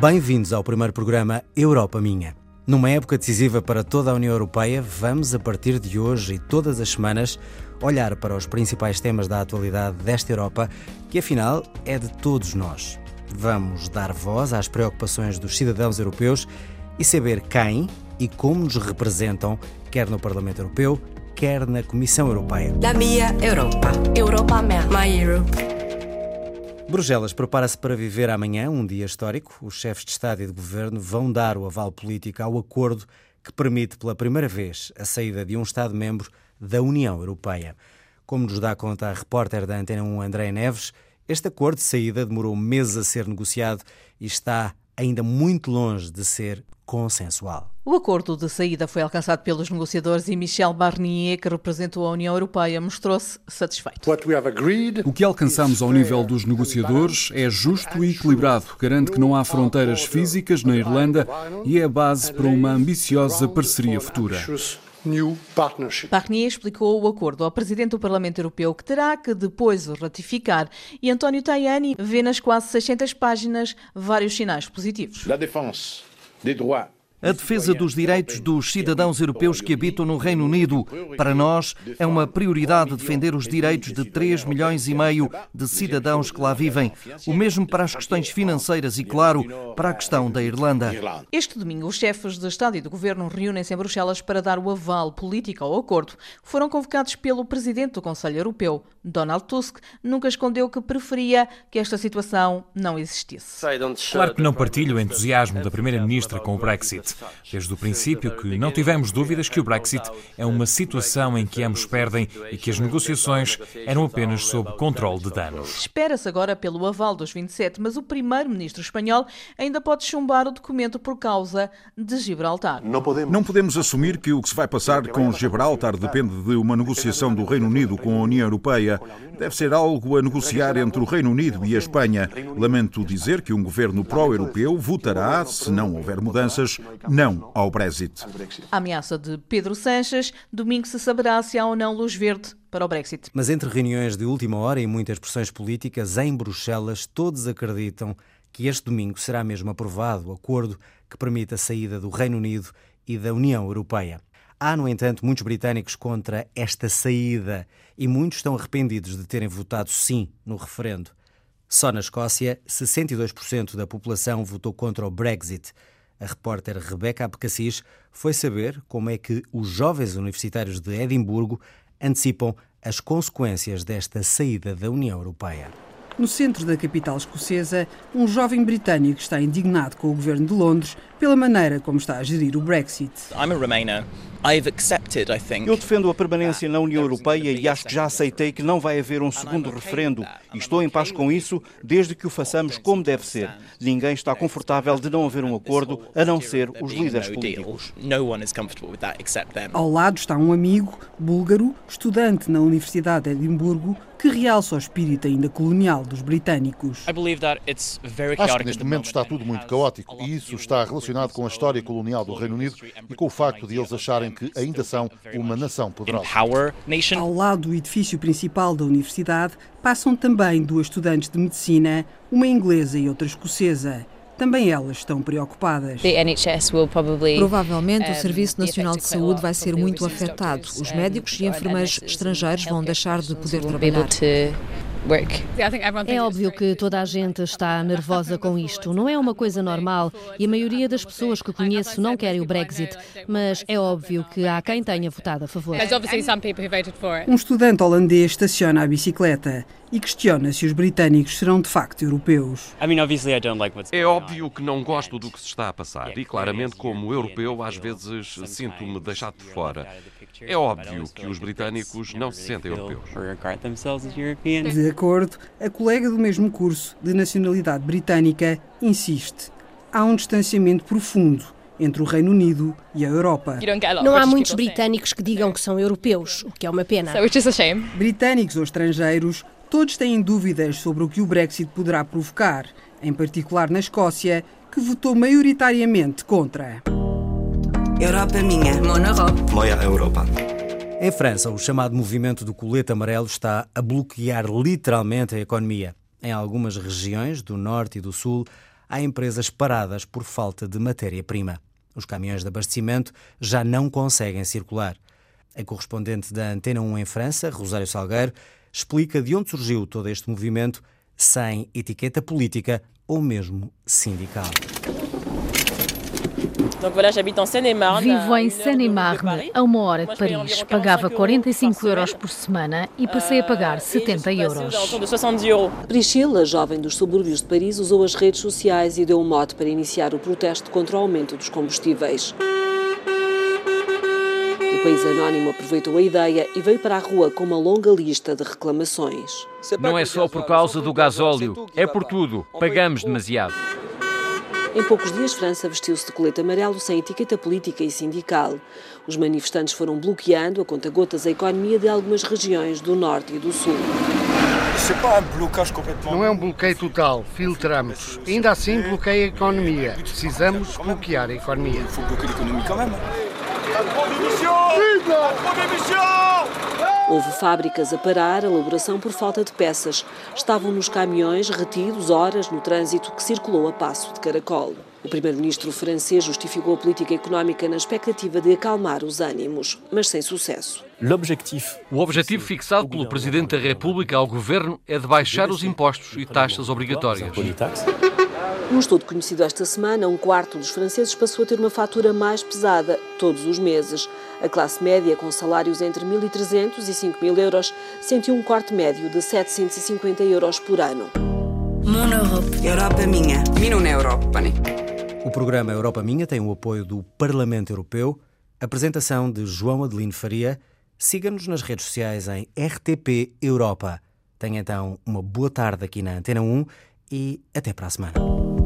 Bem-vindos ao primeiro programa Europa Minha. Numa época decisiva para toda a União Europeia, vamos, a partir de hoje e todas as semanas, olhar para os principais temas da atualidade desta Europa, que afinal é de todos nós. Vamos dar voz às preocupações dos cidadãos europeus e saber quem e como nos representam, quer no Parlamento Europeu, quer na Comissão Europeia. La mia Europa. Europa mea. My Europe. Bruxelas prepara-se para viver amanhã um dia histórico. Os chefes de Estado e de Governo vão dar o aval político ao acordo que permite pela primeira vez a saída de um Estado-membro da União Europeia. Como nos dá conta a repórter da Antena 1, André Neves, este acordo de saída demorou meses a ser negociado e está ainda muito longe de ser consensual. O acordo de saída foi alcançado pelos negociadores e Michel Barnier, que representou a União Europeia, mostrou-se satisfeito. O que alcançamos ao nível dos negociadores é justo e equilibrado, garante que não há fronteiras físicas na Irlanda e é a base para uma ambiciosa parceria futura. Barnier explicou o acordo ao Presidente do Parlamento Europeu, que terá que depois o ratificar, e António Tajani vê nas quase 600 páginas vários sinais positivos. La défense des droits a defesa dos direitos dos cidadãos europeus que habitam no Reino Unido. Para nós, é uma prioridade defender os direitos de 3 milhões e meio de cidadãos que lá vivem. O mesmo para as questões financeiras e, claro, para a questão da Irlanda. Este domingo, os chefes de Estado e de Governo reúnem-se em Bruxelas para dar o aval político ao acordo. Foram convocados pelo Presidente do Conselho Europeu, Donald Tusk, nunca escondeu que preferia que esta situação não existisse. Claro que não partilho o entusiasmo da Primeira-Ministra com o Brexit. Desde o princípio que não tivemos dúvidas que o Brexit é uma situação em que ambos perdem e que as negociações eram apenas sob controle de danos. Espera-se agora pelo aval dos 27, mas o primeiro-ministro espanhol ainda pode chumbar o documento por causa de Gibraltar. Não podemos assumir que o que se vai passar com Gibraltar depende de uma negociação do Reino Unido com a União Europeia. Deve ser algo a negociar entre o Reino Unido e a Espanha. Lamento dizer que um governo pró-europeu votará, se não houver mudanças, não ao Brexit. A ameaça de Pedro Sanches, domingo se saberá se há ou não luz verde para o Brexit. Mas entre reuniões de última hora e muitas pressões políticas, em Bruxelas, todos acreditam que este domingo será mesmo aprovado o acordo que permite a saída do Reino Unido e da União Europeia. Há, no entanto, muitos britânicos contra esta saída e muitos estão arrependidos de terem votado sim no referendo. Só na Escócia, 62% da população votou contra o Brexit. A repórter Rebeca Abcacis foi saber como é que os jovens universitários de Edimburgo antecipam as consequências desta saída da União Europeia. No centro da capital escocesa, um jovem britânico está indignado com o governo de Londres pela maneira como está a gerir o Brexit. I'm a Remainer. Eu defendo a permanência na União Europeia e acho que já aceitei que não vai haver um segundo referendo. E estou em paz com isso, desde que o façamos como deve ser. Ninguém está confortável de não haver um acordo, a não ser os líderes políticos. Ao lado está um amigo, búlgaro, estudante na Universidade de Edimburgo, que realça o espírito ainda colonial dos britânicos. Acho que neste momento está tudo muito caótico e isso está relacionado com a história colonial do Reino Unido e com o facto de eles acharem que ainda são uma nação poderosa. Ao lado do edifício principal da universidade passam também duas estudantes de medicina, uma inglesa e outra escocesa. Também elas estão preocupadas. Provavelmente o Serviço Nacional de Saúde vai ser muito afetado. Os médicos e enfermeiros estrangeiros vão deixar de poder trabalhar. É óbvio que toda a gente está nervosa com isto. Não é uma coisa normal e a maioria das pessoas que conheço não querem o Brexit, mas é óbvio que há quem tenha votado a favor. Um estudante holandês estaciona a bicicleta e questiona se os britânicos serão de facto europeus. É óbvio que não gosto do que se está a passar e, claramente, como europeu, às vezes sinto-me deixado de fora. É óbvio que os britânicos não se sentem europeus. De acordo, a colega do mesmo curso, de nacionalidade britânica, insiste. Há um distanciamento profundo entre o Reino Unido e a Europa. Não há muitos britânicos que digam que são europeus, o que é uma pena. Britânicos ou estrangeiros, todos têm dúvidas sobre o que o Brexit poderá provocar, em particular na Escócia, que votou maioritariamente contra. Europa minha. Mon Europe. Moja Europa. Em França, o chamado movimento do colete amarelo está a bloquear literalmente a economia. Em algumas regiões do norte e do sul, há empresas paradas por falta de matéria-prima. Os caminhões de abastecimento já não conseguem circular. A correspondente da Antena 1 em França, Rosário Salgueiro, explica de onde surgiu todo este movimento sem etiqueta política ou mesmo sindical. Vivo em Seine-et-Marne, a uma hora de Paris. Pagava 45 euros por semana e passei a pagar 70 euros. Priscila, jovem dos subúrbios de Paris, usou as redes sociais e deu um mote para iniciar o protesto contra o aumento dos combustíveis. O país anónimo aproveitou a ideia e veio para a rua com uma longa lista de reclamações. Não é só por causa do gasóleo, é por tudo. Pagamos demasiado. Em poucos dias, França vestiu-se de colete amarelo sem etiqueta política e sindical. Os manifestantes foram bloqueando a conta-gotas a economia de algumas regiões do norte e do sul. Não é um bloqueio total, filtramos. Ainda assim, bloqueia a economia. Precisamos bloquear a economia. Houve fábricas a parar, a elaboração por falta de peças. Estavam nos caminhões retidos horas no trânsito que circulou a passo de caracol. O primeiro-ministro francês justificou a política económica na expectativa de acalmar os ânimos, mas sem sucesso. O objetivo fixado pelo Presidente da República ao governo é de baixar os impostos e taxas obrigatórias. Num estudo conhecido esta semana, um quarto dos franceses passou a ter uma fatura mais pesada todos os meses. A classe média, com salários entre 1.300 e 5.000 euros, sentiu um corte médio de 750 euros por ano. Mon Europe. Europa minha. Minun Europa. O programa Europa Minha tem o apoio do Parlamento Europeu. Apresentação de João Adelino Faria. Siga-nos nas redes sociais em RTP Europa. Tenha então uma boa tarde aqui na Antena 1 e até para a semana.